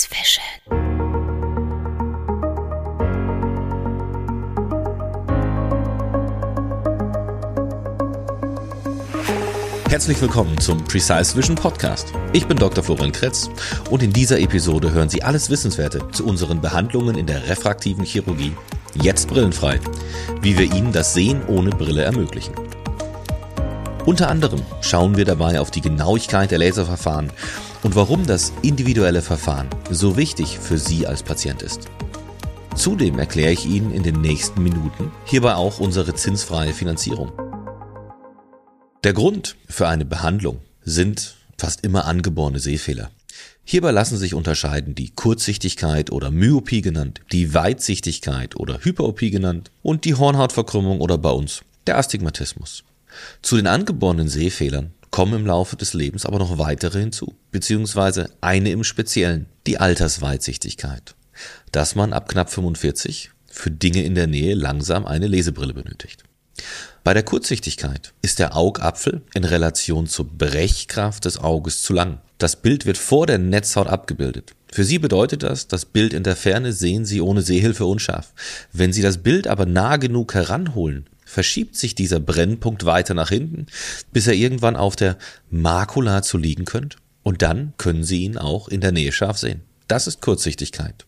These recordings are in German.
Precise Vision. Herzlich willkommen zum Precise Vision Podcast. Ich bin Dr. Florian Kretz und in dieser Episode hören Sie alles Wissenswerte zu unseren Behandlungen in der refraktiven Chirurgie, jetzt brillenfrei, wie wir Ihnen das Sehen ohne Brille ermöglichen. Unter anderem schauen wir dabei auf die Genauigkeit der Laserverfahren und warum das individuelle Verfahren so wichtig für Sie als Patient ist. Zudem erkläre ich Ihnen in den nächsten Minuten hierbei auch unsere zinsfreie Finanzierung. Der Grund für eine Behandlung sind fast immer angeborene Sehfehler. Hierbei lassen sich unterscheiden die Kurzsichtigkeit oder Myopie genannt, die Weitsichtigkeit oder Hyperopie genannt und die Hornhautverkrümmung oder bei uns der Astigmatismus. Zu den angeborenen Sehfehlern kommen im Laufe des Lebens aber noch weitere hinzu, beziehungsweise eine im Speziellen, die Altersweitsichtigkeit, dass man ab knapp 45 für Dinge in der Nähe langsam eine Lesebrille benötigt. Bei der Kurzsichtigkeit ist der Augapfel in Relation zur Brechkraft des Auges zu lang. Das Bild wird vor der Netzhaut abgebildet. Für Sie bedeutet das, das Bild in der Ferne sehen Sie ohne Sehhilfe unscharf. Wenn Sie das Bild aber nah genug heranholen, verschiebt sich dieser Brennpunkt weiter nach hinten, bis er irgendwann auf der Makula zu liegen könnt. Und dann können Sie ihn auch in der Nähe scharf sehen. Das ist Kurzsichtigkeit.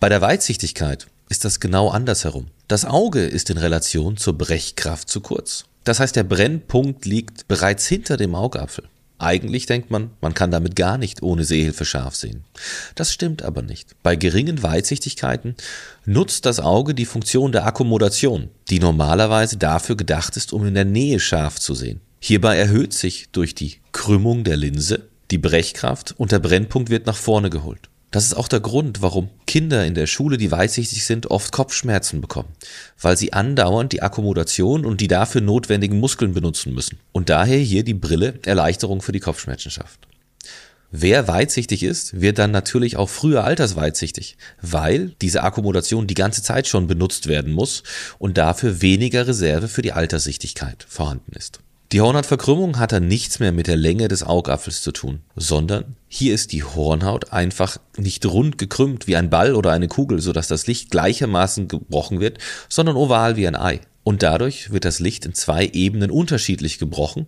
Bei der Weitsichtigkeit ist das genau andersherum. Das Auge ist in Relation zur Brechkraft zu kurz. Das heißt, der Brennpunkt liegt bereits hinter dem Augapfel. Eigentlich denkt man, man kann damit gar nicht ohne Sehhilfe scharf sehen. Das stimmt aber nicht. Bei geringen Weitsichtigkeiten nutzt das Auge die Funktion der Akkommodation, die normalerweise dafür gedacht ist, um in der Nähe scharf zu sehen. Hierbei erhöht sich durch die Krümmung der Linse die Brechkraft und der Brennpunkt wird nach vorne geholt. Das ist auch der Grund, warum Kinder in der Schule, die weitsichtig sind, oft Kopfschmerzen bekommen, weil sie andauernd die Akkommodation und die dafür notwendigen Muskeln benutzen müssen. Und daher hier die Brille Erleichterung für die Kopfschmerzen schafft. Wer weitsichtig ist, wird dann natürlich auch früher altersweitsichtig, weil diese Akkommodation die ganze Zeit schon benutzt werden muss und dafür weniger Reserve für die Alterssichtigkeit vorhanden ist. Die Hornhautverkrümmung hat dann nichts mehr mit der Länge des Augapfels zu tun, sondern hier ist die Hornhaut einfach nicht rund gekrümmt wie ein Ball oder eine Kugel, sodass das Licht gleichermaßen gebrochen wird, sondern oval wie ein Ei. Und dadurch wird das Licht in zwei Ebenen unterschiedlich gebrochen,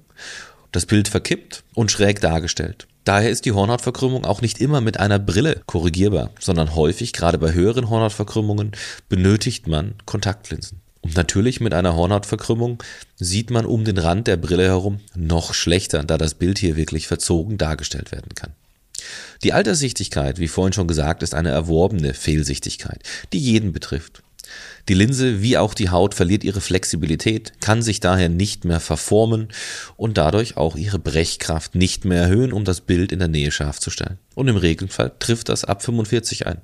das Bild verkippt und schräg dargestellt. Daher ist die Hornhautverkrümmung auch nicht immer mit einer Brille korrigierbar, sondern häufig, gerade bei höheren Hornhautverkrümmungen, benötigt man Kontaktlinsen. Und natürlich mit einer Hornhautverkrümmung sieht man um den Rand der Brille herum noch schlechter, da das Bild hier wirklich verzogen dargestellt werden kann. Die Alterssichtigkeit, wie vorhin schon gesagt, ist eine erworbene Fehlsichtigkeit, die jeden betrifft. Die Linse wie auch die Haut verliert ihre Flexibilität, kann sich daher nicht mehr verformen und dadurch auch ihre Brechkraft nicht mehr erhöhen, um das Bild in der Nähe scharf zu stellen. Und im Regelfall trifft das ab 45 ein.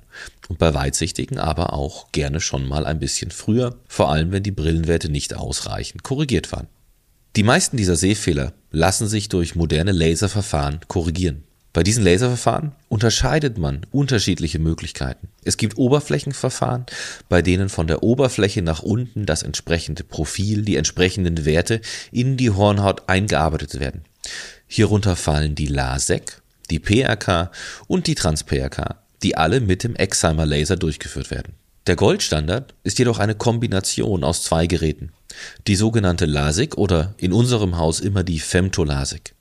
Und bei Weitsichtigen aber auch gerne schon mal ein bisschen früher, vor allem wenn die Brillenwerte nicht ausreichend korrigiert waren. Die meisten dieser Sehfehler lassen sich durch moderne Laserverfahren korrigieren. Bei diesen Laserverfahren unterscheidet man unterschiedliche Möglichkeiten. Es gibt Oberflächenverfahren, bei denen von der Oberfläche nach unten das entsprechende Profil, die entsprechenden Werte in die Hornhaut eingearbeitet werden. Hierunter fallen die LASEK, die PRK und die Trans-PRK, die alle mit dem Excimer Laser durchgeführt werden. Der Goldstandard ist jedoch eine Kombination aus zwei Geräten. Die sogenannte LASIK oder in unserem Haus immer die Femtolasik.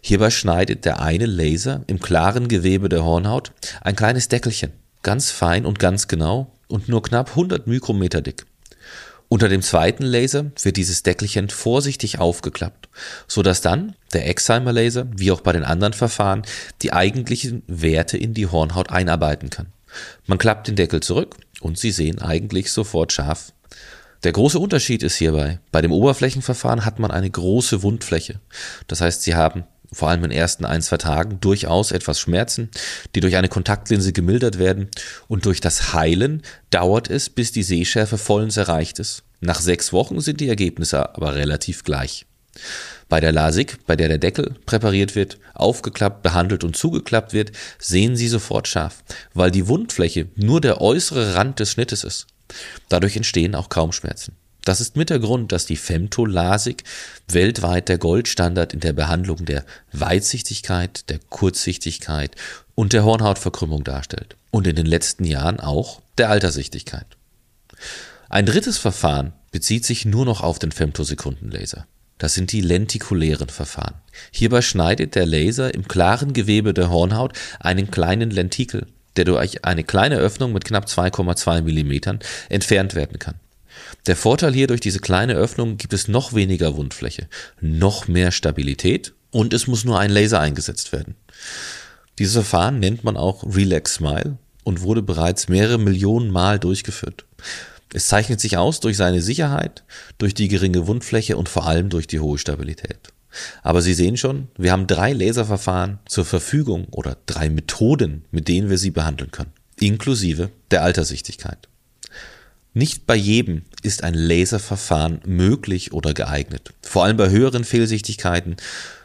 Hierbei schneidet der eine Laser im klaren Gewebe der Hornhaut ein kleines Deckelchen, ganz fein und ganz genau und nur knapp 100 Mikrometer dick. Unter dem zweiten Laser wird dieses Deckelchen vorsichtig aufgeklappt, so dass dann der Excimer Laser, wie auch bei den anderen Verfahren, die eigentlichen Werte in die Hornhaut einarbeiten kann. Man klappt den Deckel zurück und Sie sehen eigentlich sofort scharf. Der große Unterschied ist hierbei, bei dem Oberflächenverfahren hat man eine große Wundfläche. Das heißt, Sie haben vor allem in den ersten ein, zwei Tagen durchaus etwas Schmerzen, die durch eine Kontaktlinse gemildert werden und durch das Heilen dauert es, bis die Sehschärfe vollends erreicht ist. Nach sechs Wochen sind die Ergebnisse aber relativ gleich. Bei der LASIK, bei der der Deckel präpariert wird, aufgeklappt, behandelt und zugeklappt wird, sehen Sie sofort scharf, weil die Wundfläche nur der äußere Rand des Schnittes ist. Dadurch entstehen auch kaum Schmerzen. Das ist mit der Grund, dass die Femtolasik weltweit der Goldstandard in der Behandlung der Weitsichtigkeit, der Kurzsichtigkeit und der Hornhautverkrümmung darstellt und in den letzten Jahren auch der Alterssichtigkeit. Ein drittes Verfahren bezieht sich nur noch auf den Femtosekundenlaser. Das sind die lentikulären Verfahren. Hierbei schneidet der Laser im klaren Gewebe der Hornhaut einen kleinen Lentikel, der durch eine kleine Öffnung mit knapp 2,2 mm entfernt werden kann. Der Vorteil hier durch diese kleine Öffnung gibt es noch weniger Wundfläche, noch mehr Stabilität und es muss nur ein Laser eingesetzt werden. Dieses Verfahren nennt man auch Relax Smile und wurde bereits mehrere Millionen Mal durchgeführt. Es zeichnet sich aus durch seine Sicherheit, durch die geringe Wundfläche und vor allem durch die hohe Stabilität. Aber Sie sehen schon, wir haben drei Laserverfahren zur Verfügung oder drei Methoden, mit denen wir sie behandeln können, inklusive der Alterssichtigkeit. Nicht bei jedem ist ein Laserverfahren möglich oder geeignet. Vor allem bei höheren Fehlsichtigkeiten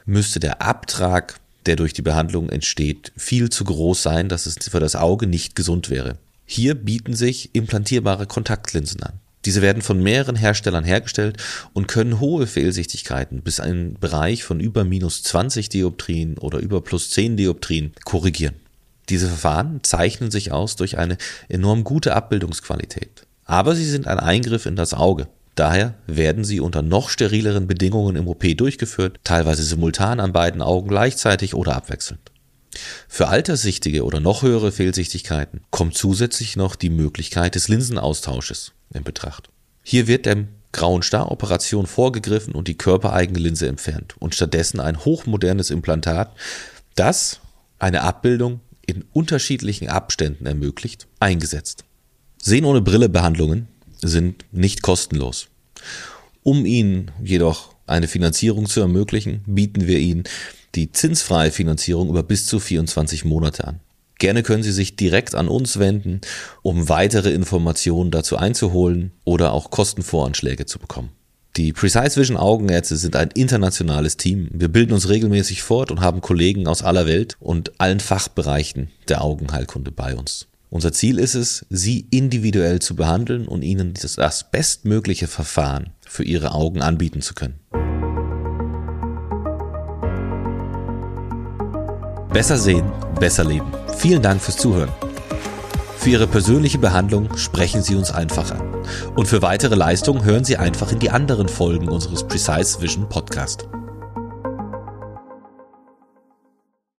müsste der Abtrag, der durch die Behandlung entsteht, viel zu groß sein, dass es für das Auge nicht gesund wäre. Hier bieten sich implantierbare Kontaktlinsen an. Diese werden von mehreren Herstellern hergestellt und können hohe Fehlsichtigkeiten bis einen Bereich von über minus 20 Dioptrien oder über plus 10 Dioptrien korrigieren. Diese Verfahren zeichnen sich aus durch eine enorm gute Abbildungsqualität. Aber sie sind ein Eingriff in das Auge. Daher werden sie unter noch sterileren Bedingungen im OP durchgeführt, teilweise simultan an beiden Augen gleichzeitig oder abwechselnd. Für Alterssichtige oder noch höhere Fehlsichtigkeiten kommt zusätzlich noch die Möglichkeit des Linsenaustausches in Betracht. Hier wird der grauen Star-Operation vorgegriffen und die körpereigene Linse entfernt und stattdessen ein hochmodernes Implantat, das eine Abbildung in unterschiedlichen Abständen ermöglicht, eingesetzt. Sehen ohne Brille Behandlungen sind nicht kostenlos. Um Ihnen jedoch eine Finanzierung zu ermöglichen, bieten wir Ihnen die zinsfreie Finanzierung über bis zu 24 Monate an. Gerne können Sie sich direkt an uns wenden, um weitere Informationen dazu einzuholen oder auch Kostenvoranschläge zu bekommen. Die Precise Vision Augenärzte sind ein internationales Team. Wir bilden uns regelmäßig fort und haben Kollegen aus aller Welt und allen Fachbereichen der Augenheilkunde bei uns. Unser Ziel ist es, Sie individuell zu behandeln und Ihnen das bestmögliche Verfahren für Ihre Augen anbieten zu können. Besser sehen, besser leben. Vielen Dank fürs Zuhören. Für Ihre persönliche Behandlung sprechen Sie uns einfach an. Und für weitere Leistungen hören Sie einfach in die anderen Folgen unseres Precise Vision Podcast.